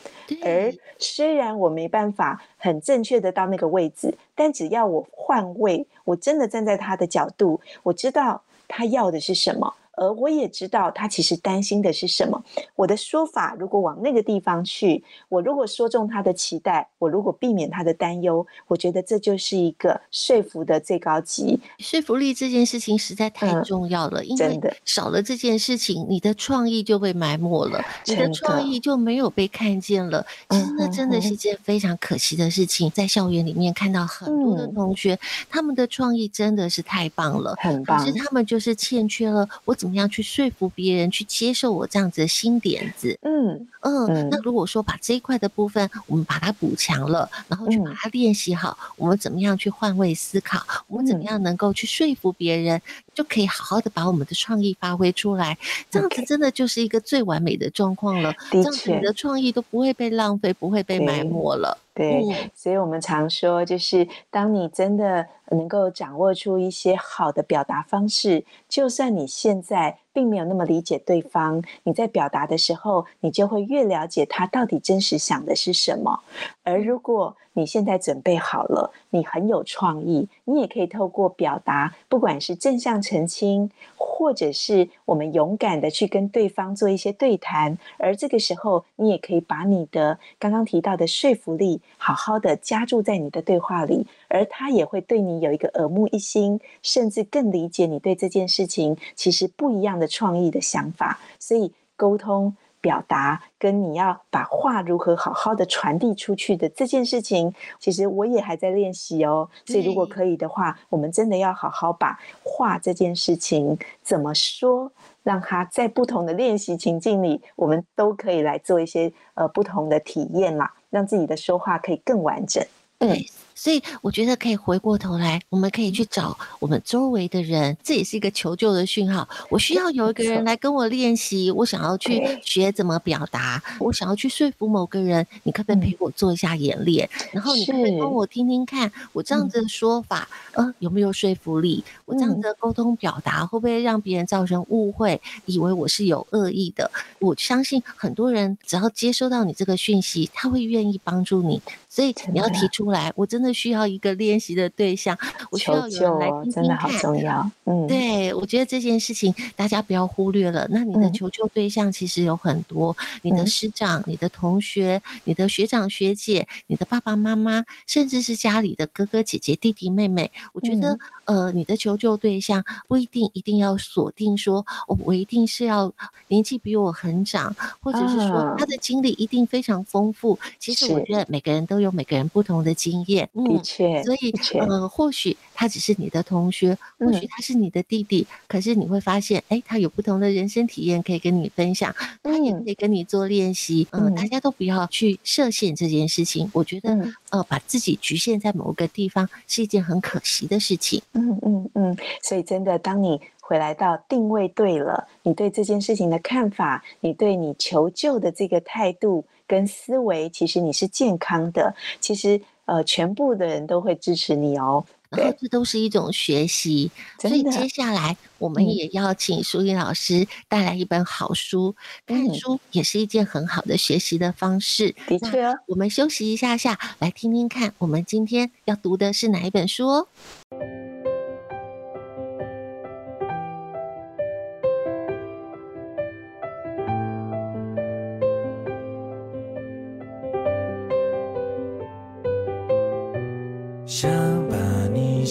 而虽然我没办法很正确的到那个位置，但只要我换位，我真的站在他的角度，我知道他要的是什么。而我也知道他其实担心的是什么。我的说法如果往那个地方去，我如果说中他的期待，我如果避免他的担忧，我觉得这就是一个说服的最高级。说服力这件事情实在太重要了，嗯、因为少了这件事情，你的创意就被埋没了，你的创意就没有被看见了。其实那真的是一件非常可惜的事情。在校园里面看到很多的同学，嗯、他们的创意真的是太棒了，很棒。可是他们就是欠缺了我怎么样去说服别人去接受我这样子的新点子？嗯嗯，那如果说把这一块的部分我们把它补强了，然后去把它练习好，嗯、我们怎么样去换位思考？我们怎么样能够去说服别人，就可以好好的把我们的创意发挥出来。这样子真的就是一个最完美的状况了。这样子你的创意都不会被浪费，不会被埋没了。对，嗯、所以我们常说，就是当你真的能够掌握出一些好的表达方式，就算你现在并没有那么理解对方，你在表达的时候，你就会越了解他到底真实想的是什么。而如果你现在准备好了，你很有创意，你也可以透过表达，不管是正向澄清，或者是我们勇敢的去跟对方做一些对谈，而这个时候，你也可以把你的刚刚提到的说服力，好好的加注在你的对话里，而他也会对你有一个耳目一新，甚至更理解你对这件事情其实不一样的创意的想法。所以沟通。表达跟你要把话如何好好的传递出去的这件事情，其实我也还在练习哦。所以如果可以的话，我们真的要好好把话这件事情怎么说，让它在不同的练习情境里，我们都可以来做一些呃不同的体验啦，让自己的说话可以更完整。嗯。所以我觉得可以回过头来，我们可以去找我们周围的人，这也是一个求救的讯号。我需要有一个人来跟我练习，我想要去学怎么表达，我想要去说服某个人，你可不可以陪我做一下演练？然后你可以帮我听听看，我这样子的说法，呃，有没有说服力？我这样子的沟通表达会不会让别人造成误会，以为我是有恶意的？我相信很多人只要接收到你这个讯息，他会愿意帮助你。所以你要提出来，我真的需要一个练习的对象，我需要有人来听听看。真的好重要。嗯，对，我觉得这件事情大家不要忽略了。那你的求救对象其实有很多，你的师长、你的同学、你的学长学姐、你的爸爸妈妈，甚至是家里的哥哥姐姐、弟弟妹妹。我觉得，呃，你的求救对象不一定一定要锁定说，哦，我一定是要年纪比我很长，或者是说他的经历一定非常丰富。其实我觉得每个人都有。有每个人不同的经验，嗯，的确，所以呃，或许他只是你的同学，或许他是你的弟弟，嗯、可是你会发现，哎，他有不同的人生体验可以跟你分享，他也可以跟你做练习。嗯、呃，大家都不要去设限这件事情，我觉得、嗯、呃，把自己局限在某个地方是一件很可惜的事情。嗯嗯嗯，所以真的，当你回来到定位对了，你对这件事情的看法，你对你求救的这个态度。跟思维，其实你是健康的，其实呃，全部的人都会支持你哦。然后这都是一种学习，所以接。下来我们也要请淑铃老师带来一本好书，嗯、看书也是一件很好的学习的方式。的确、哦，我们休息一下下，来听听看，我们今天要读的是哪一本书哦？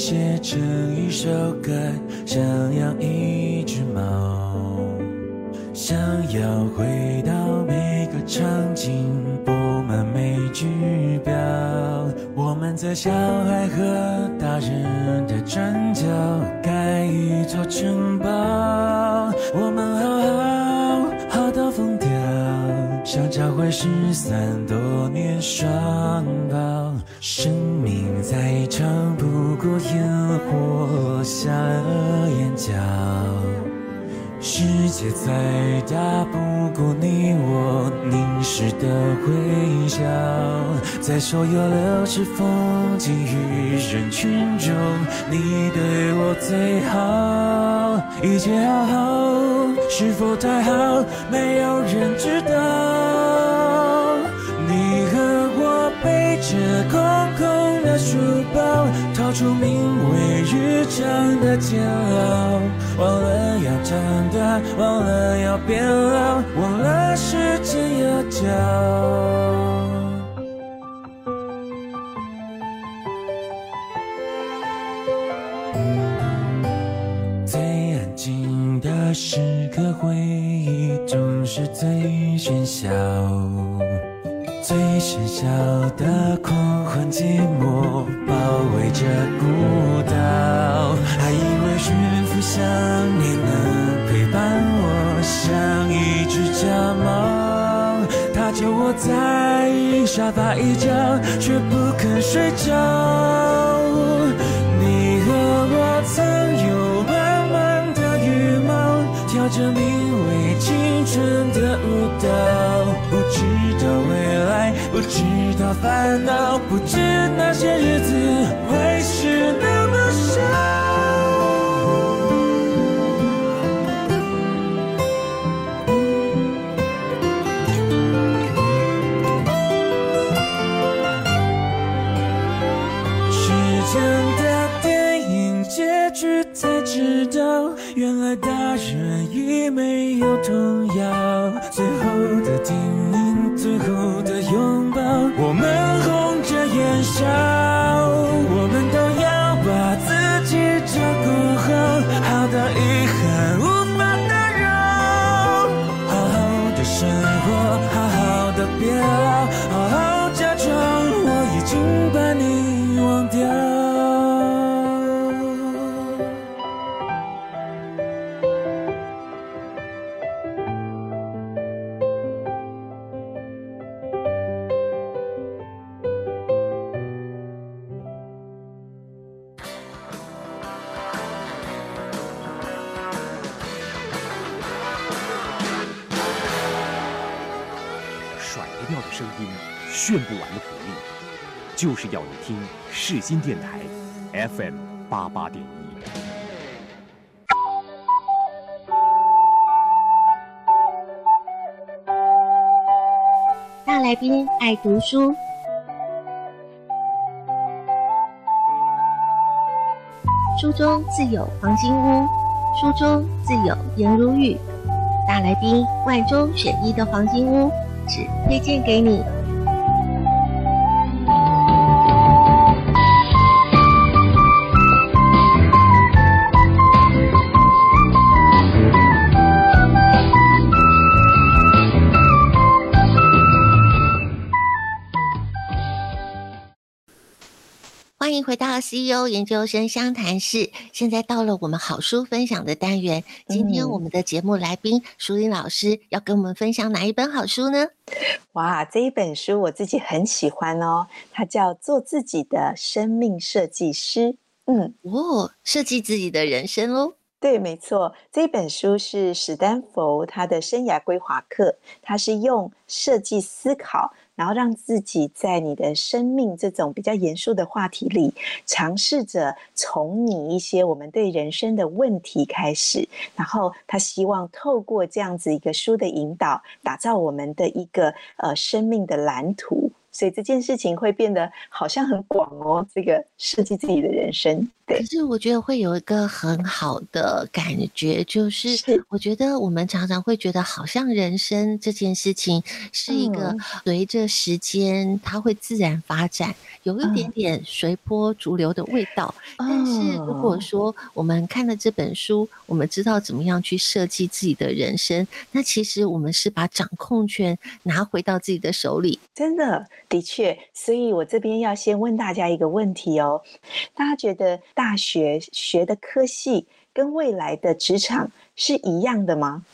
写成一首歌，想养一只猫，想要回到每个场景，布满每句标。我们在小孩和大人的转角盖一座城堡，我们好好好到疯掉，想找回失散多年双胞。生命再长不过烟火下了眼角，世界再大不过你我凝视的微笑。在所有流逝风景与人群中，你对我最好，一切好好，是否太好？没有人知道。背着空空的书包，逃出名为日常的煎熬，忘了要长大，忘了要变老，忘了时间有脚。最安静的时刻，回忆总是最喧嚣。最喧嚣的狂欢，寂寞包围着孤岛，还以为驯服想念能陪伴我，像一只家猫，它就窝在沙发一角，却不肯睡觉。你和我曾有满满的羽毛，跳着名为春的舞蹈，不知道未来。不知道烦恼，不知那些日子会是那么少。时间的电影结局才知道，原来大人已没有童就是要你听世新电台 FM 八八点一。大来宾爱读书，书中自有黄金屋，书中自有颜如玉。大来宾万中选一的黄金屋。只推荐给你。迎回到 CEO 研究生湘潭市。现在到了我们好书分享的单元。今天我们的节目来宾淑英老师要跟我们分享哪一本好书呢？哇，这一本书我自己很喜欢哦，它叫《做自己的生命设计师》。嗯，哦，设计自己的人生哦。对，没错，这本书是史丹佛他的生涯规划课，他是用设计思考。然后让自己在你的生命这种比较严肃的话题里，尝试着从你一些我们对人生的问题开始，然后他希望透过这样子一个书的引导，打造我们的一个呃生命的蓝图。所以这件事情会变得好像很广哦，这个设计自己的人生。对，可是我觉得会有一个很好的感觉，就是我觉得我们常常会觉得，好像人生这件事情是一个随着时间它会自然发展，有一点点随波逐流的味道。但是如果说我们看了这本书，我们知道怎么样去设计自己的人生，那其实我们是把掌控权拿回到自己的手里。真的，的确，所以我这边要先问大家一个问题哦，大家觉得？大学学的科系跟未来的职场是一样的吗？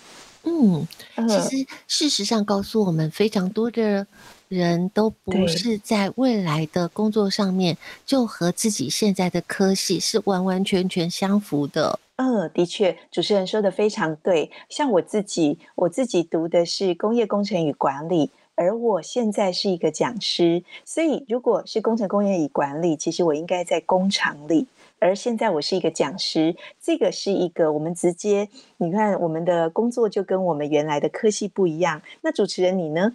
嗯，其实事实上告诉我们，非常多的人都不是在未来的工作上面就和自己现在的科系是完完全全相符的。嗯，的确，主持人说的非常对。像我自己，我自己读的是工业工程与管理。而我现在是一个讲师，所以如果是工程工业与管理，其实我应该在工厂里。而现在我是一个讲师，这个是一个我们直接，你看我们的工作就跟我们原来的科系不一样。那主持人你呢？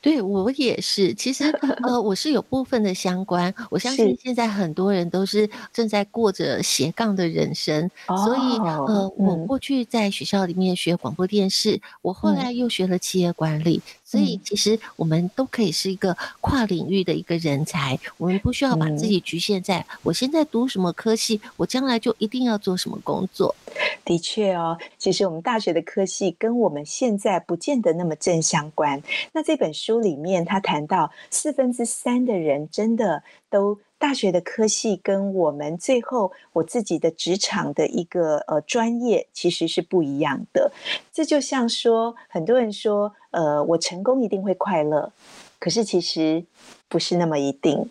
对，我也是，其实呃，我是有部分的相关。我相信现在很多人都是正在过着斜杠的人生，所以呃，我过去在学校里面学广播电视，我后来又学了企业管理。所以，其实我们都可以是一个跨领域的一个人才。我们不需要把自己局限在我现在读什么科系，我将来就一定要做什么工作。的确哦，其实我们大学的科系跟我们现在不见得那么正相关。那这本书里面，他谈到四分之三的人真的都。大学的科系跟我们最后我自己的职场的一个呃专业其实是不一样的。这就像说，很多人说，呃，我成功一定会快乐，可是其实不是那么一定。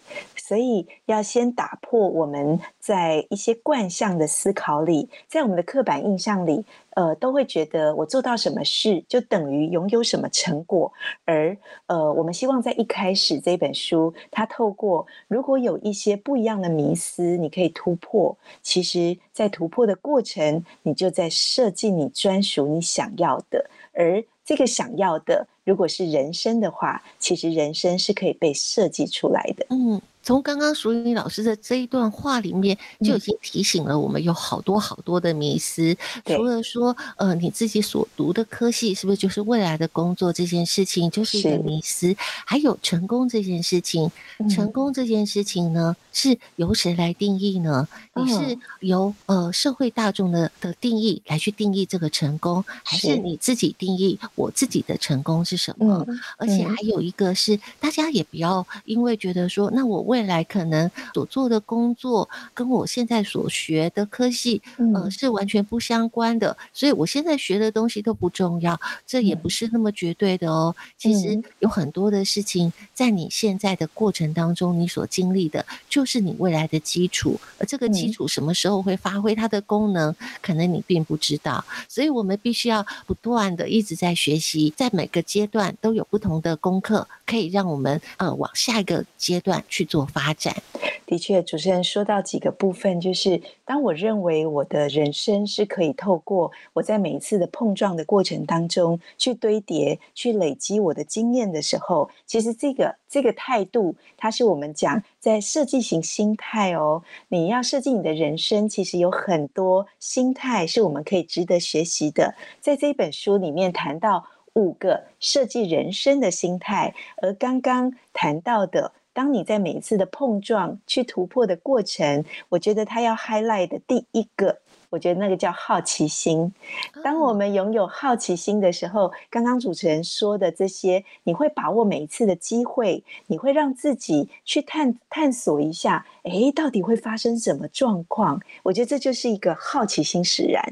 所以要先打破我们在一些惯性的思考里，在我们的刻板印象里，呃，都会觉得我做到什么事就等于拥有什么成果。而呃，我们希望在一开始这本书，它透过如果有一些不一样的迷思，你可以突破。其实，在突破的过程，你就在设计你专属你想要的。而这个想要的，如果是人生的话，其实人生是可以被设计出来的。嗯。从刚刚淑妮老师的这一段话里面，就已经提醒了我们有好多好多的迷思。嗯、除了说，呃，你自己所读的科系是不是就是未来的工作这件事情，就是一个迷思。还有成功这件事情，成功这件事情呢，是由谁来定义呢？嗯、你是由呃社会大众的的定义来去定义这个成功，还是你自己定义我自己的成功是什么？嗯、而且还有一个是，大家也不要因为觉得说，那我为未来可能所做的工作跟我现在所学的科系，呃，是完全不相关的，所以我现在学的东西都不重要，这也不是那么绝对的哦。其实有很多的事情，在你现在的过程当中，你所经历的，就是你未来的基础。而这个基础什么时候会发挥它的功能，可能你并不知道。所以我们必须要不断的一直在学习，在每个阶段都有不同的功课，可以让我们呃往下一个阶段去做发展。的确，主持人说到几个部分，就是当我认为我的人生是可以透过我在每一次的碰撞的过程当中去堆叠、去累积我的经验的时候，其实这个这个态度，它是我们讲在设计型心态哦。你要设计你的人生，其实有很多心态是我们可以值得学习的。在这一本书里面谈到五个设计人生的心态，而刚刚谈到的。当你在每一次的碰撞去突破的过程，我觉得他要 highlight 的第一个，我觉得那个叫好奇心。当我们拥有好奇心的时候，刚刚主持人说的这些，你会把握每一次的机会，你会让自己去探探索一下，诶，到底会发生什么状况？我觉得这就是一个好奇心使然。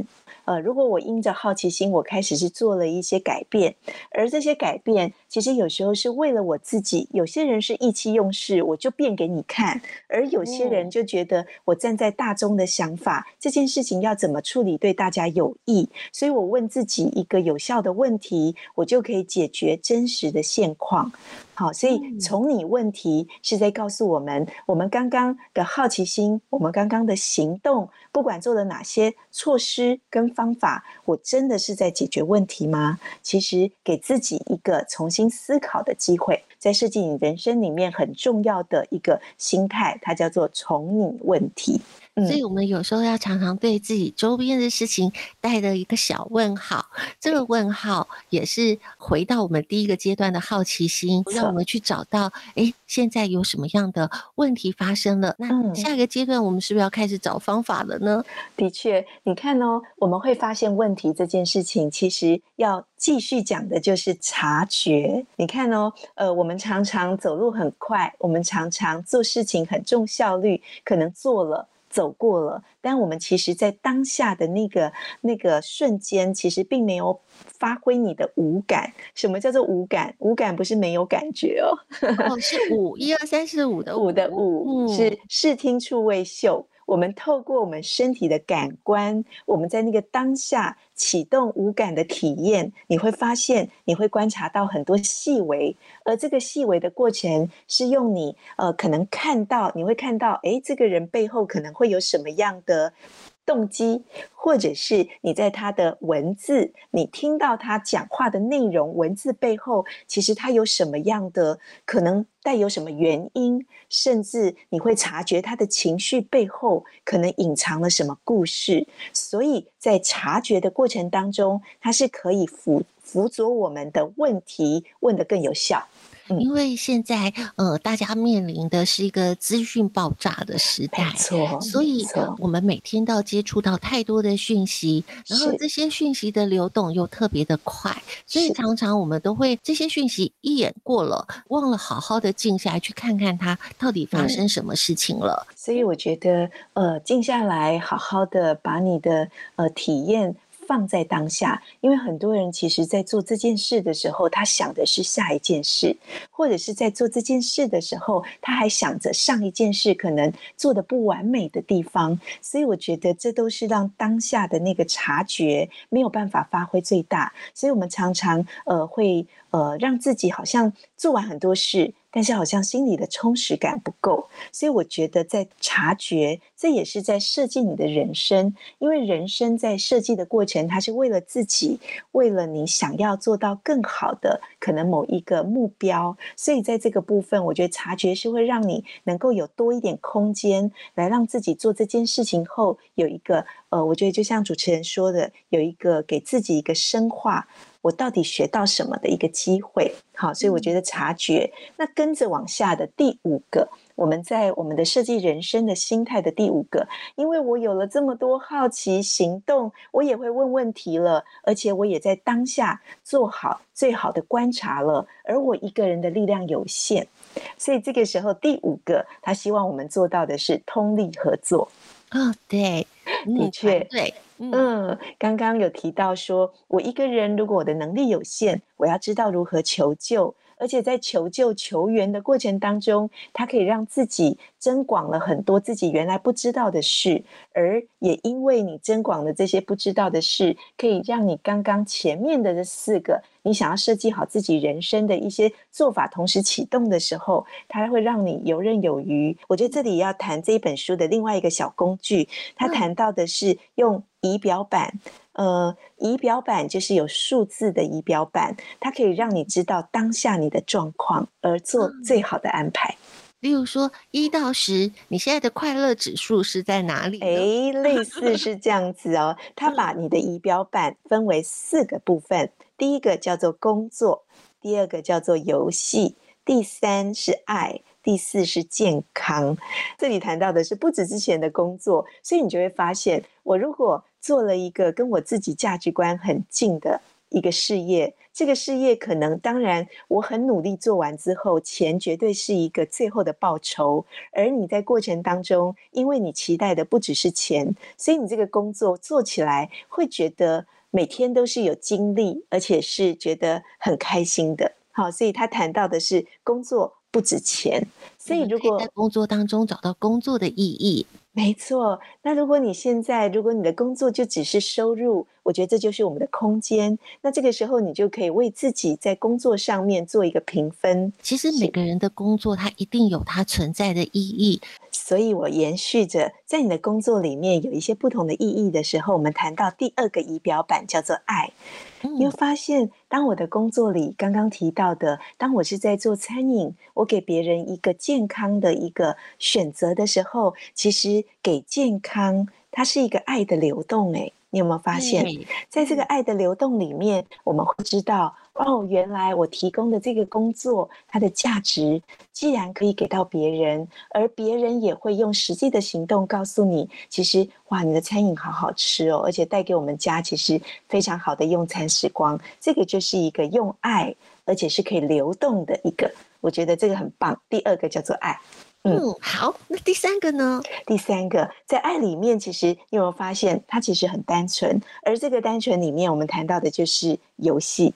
呃，如果我因着好奇心，我开始是做了一些改变，而这些改变其实有时候是为了我自己。有些人是意气用事，我就变给你看；而有些人就觉得我站在大众的想法，这件事情要怎么处理对大家有益，所以我问自己一个有效的问题，我就可以解决真实的现况。好，所以从你问题是在告诉我们，我们刚刚的好奇心，我们刚刚的行动，不管做了哪些措施跟方法，我真的是在解决问题吗？其实给自己一个重新思考的机会，在设计你人生里面很重要的一个心态，它叫做从你问题。所以我们有时候要常常对自己周边的事情带着一个小问号。这个问号也是回到我们第一个阶段的好奇心，让我们去找到，哎，现在有什么样的问题发生了？那下一个阶段我们是不是要开始找方法了呢？的确，你看哦，我们会发现问题这件事情，其实要继续讲的就是察觉。你看哦，呃，我们常常走路很快，我们常常做事情很重效率，可能做了。走过了，但我们其实，在当下的那个那个瞬间，其实并没有发挥你的五感。什么叫做五感？五感不是没有感觉哦，哦是五，一二三四五的 五的五，嗯、是视听触味嗅。我们透过我们身体的感官，我们在那个当下启动无感的体验，你会发现，你会观察到很多细微，而这个细微的过程是用你呃可能看到，你会看到，诶，这个人背后可能会有什么样的动机，或者是你在他的文字，你听到他讲话的内容，文字背后其实他有什么样的可能带有什么原因，甚至你会察觉他的情绪背后可能隐藏了什么故事，所以在察觉的过程当中，它是可以辅辅佐我们的问题问得更有效。因为现在，呃，大家面临的是一个资讯爆炸的时代，没错，所以我们每天都要接触到太多的讯息，然后这些讯息的流动又特别的快，所以常常我们都会这些讯息一眼过了，忘了好好的静下来去看看它到底发生什么事情了。所以我觉得，呃，静下来，好好的把你的呃体验。放在当下，因为很多人其实在做这件事的时候，他想的是下一件事，或者是在做这件事的时候，他还想着上一件事可能做得不完美的地方。所以我觉得这都是让当下的那个察觉没有办法发挥最大。所以我们常常呃会呃让自己好像做完很多事。但是好像心里的充实感不够，所以我觉得在察觉，这也是在设计你的人生。因为人生在设计的过程，它是为了自己，为了你想要做到更好的可能某一个目标。所以在这个部分，我觉得察觉是会让你能够有多一点空间，来让自己做这件事情后有一个呃，我觉得就像主持人说的，有一个给自己一个深化。我到底学到什么的一个机会？好，所以我觉得察觉。那跟着往下的第五个，我们在我们的设计人生的心态的第五个，因为我有了这么多好奇行动，我也会问问题了，而且我也在当下做好最好的观察了。而我一个人的力量有限，所以这个时候第五个，他希望我们做到的是通力合作。哦，对，的确，对。嗯，刚刚有提到说，我一个人如果我的能力有限，我要知道如何求救，而且在求救求援的过程当中，他可以让自己增广了很多自己原来不知道的事，而也因为你增广了这些不知道的事，可以让你刚刚前面的这四个。你想要设计好自己人生的一些做法，同时启动的时候，它会让你游刃有余。我觉得这里要谈这一本书的另外一个小工具，它谈到的是用仪表板。呃，仪表板就是有数字的仪表板，它可以让你知道当下你的状况，而做最好的安排。例如说，一到十，你现在的快乐指数是在哪里？诶，类似是这样子哦。它把你的仪表板分为四个部分。第一个叫做工作，第二个叫做游戏，第三是爱，第四是健康。这里谈到的是不止之前的工作，所以你就会发现，我如果做了一个跟我自己价值观很近的一个事业，这个事业可能当然我很努力做完之后，钱绝对是一个最后的报酬。而你在过程当中，因为你期待的不只是钱，所以你这个工作做起来会觉得。每天都是有精力，而且是觉得很开心的。好，所以他谈到的是工作不值钱。所以如果在工作当中找到工作的意义，没错。那如果你现在，如果你的工作就只是收入，我觉得这就是我们的空间。那这个时候，你就可以为自己在工作上面做一个评分。其实每个人的工作，它一定有它存在的意义。所以我延续着，在你的工作里面有一些不同的意义的时候，我们谈到第二个仪表板叫做爱。你会发现，当我的工作里刚刚提到的，当我是在做餐饮，我给别人一个健康的一个选择的时候，其实给健康，它是一个爱的流动。诶，你有没有发现，在这个爱的流动里面，我们会知道。哦，原来我提供的这个工作，它的价值既然可以给到别人，而别人也会用实际的行动告诉你，其实哇，你的餐饮好好吃哦，而且带给我们家其实非常好的用餐时光。这个就是一个用爱，而且是可以流动的一个，我觉得这个很棒。第二个叫做爱，嗯，嗯好，那第三个呢？第三个在爱里面，其实你有没有发现它其实很单纯？而这个单纯里面，我们谈到的就是游戏。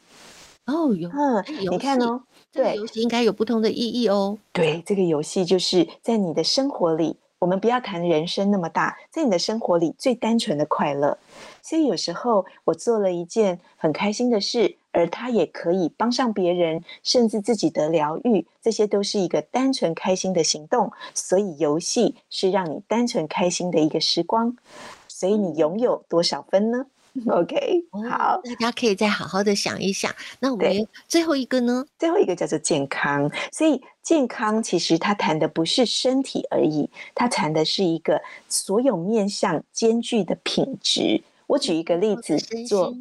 哦，有，嗯，你看哦，对，游戏应该有不同的意义哦。对，这个游戏就是在你的生活里，我们不要谈人生那么大，在你的生活里最单纯的快乐。所以有时候我做了一件很开心的事，而它也可以帮上别人，甚至自己得疗愈，这些都是一个单纯开心的行动。所以游戏是让你单纯开心的一个时光。所以你拥有多少分呢 OK，好，大家可以再好好的想一想。那我们最后一个呢？最后一个叫做健康。所以健康其实它谈的不是身体而已，它谈的是一个所有面向兼具的品质。我举一个例子做。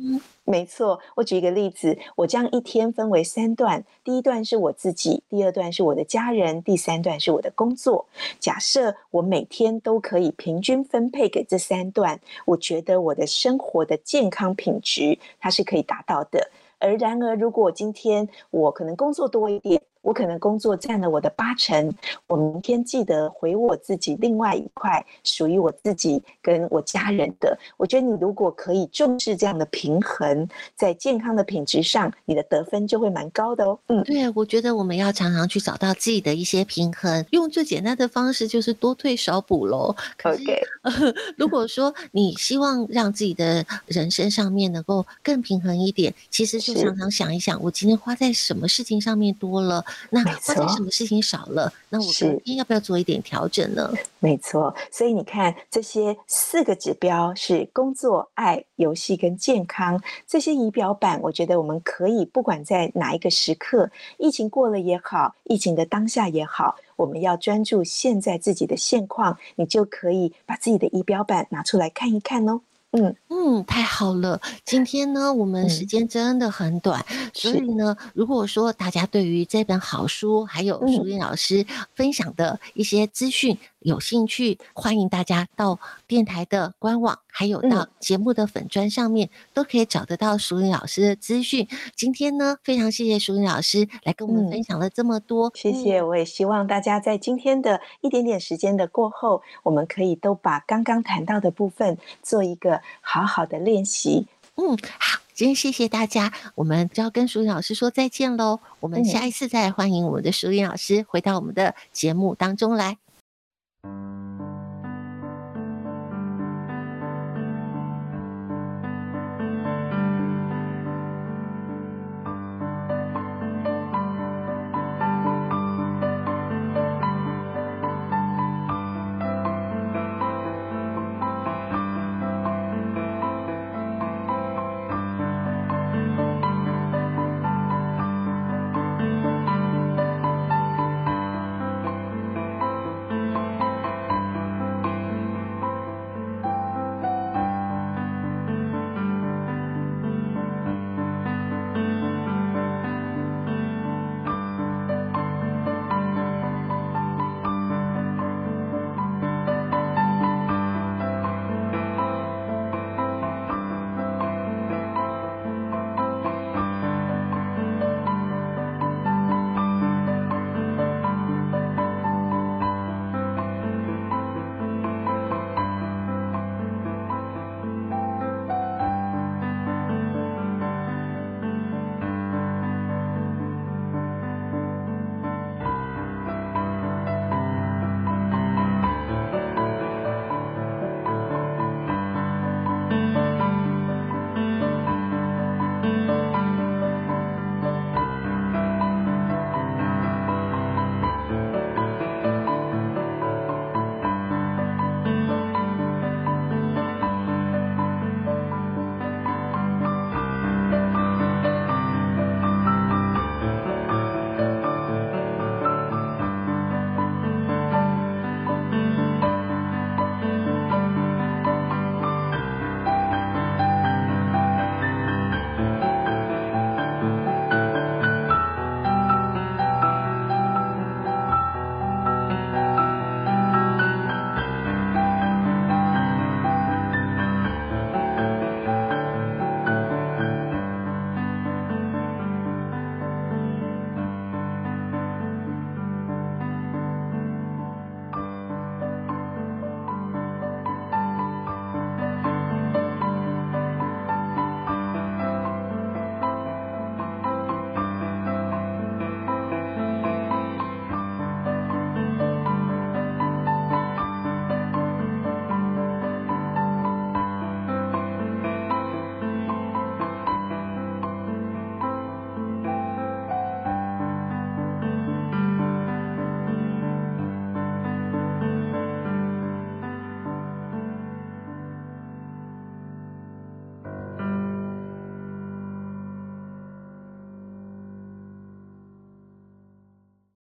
没错，我举一个例子，我将一天分为三段，第一段是我自己，第二段是我的家人，第三段是我的工作。假设我每天都可以平均分配给这三段，我觉得我的生活的健康品质它是可以达到的。而然而，如果今天我可能工作多一点，我可能工作占了我的八成，我明天记得回我自己另外一块属于我自己跟我家人的。我觉得你如果可以重视这样的平衡，在健康的品质上，你的得分就会蛮高的哦。嗯，对，我觉得我们要常常去找到自己的一些平衡，用最简单的方式就是多退少补喽。OK，如果说你希望让自己的人生上面能够更平衡一点，其实就常常想一想，我今天花在什么事情上面多了。那或者什么事情少了，那我今天要不要做一点调整呢？没错，所以你看这些四个指标是工作、爱、游戏跟健康这些仪表板，我觉得我们可以不管在哪一个时刻，疫情过了也好，疫情的当下也好，我们要专注现在自己的现况，你就可以把自己的仪表板拿出来看一看哦。嗯嗯，太好了！今天呢，我们时间真的很短，嗯、所以呢，如果说大家对于这本好书，还有淑铃老师分享的一些资讯，嗯有兴趣，欢迎大家到电台的官网，还有到节目的粉砖上面，嗯、都可以找得到淑铃老师的资讯。今天呢，非常谢谢淑铃老师来跟我们分享了这么多，嗯、谢谢。我也希望大家在今天的一点点时间的过后，我们可以都把刚刚谈到的部分做一个好好的，练习。嗯，好，今天谢谢大家。我们就要跟淑英老师说再见喽。我们下一次再来，欢迎我们的淑英老师回到我们的节目当中来。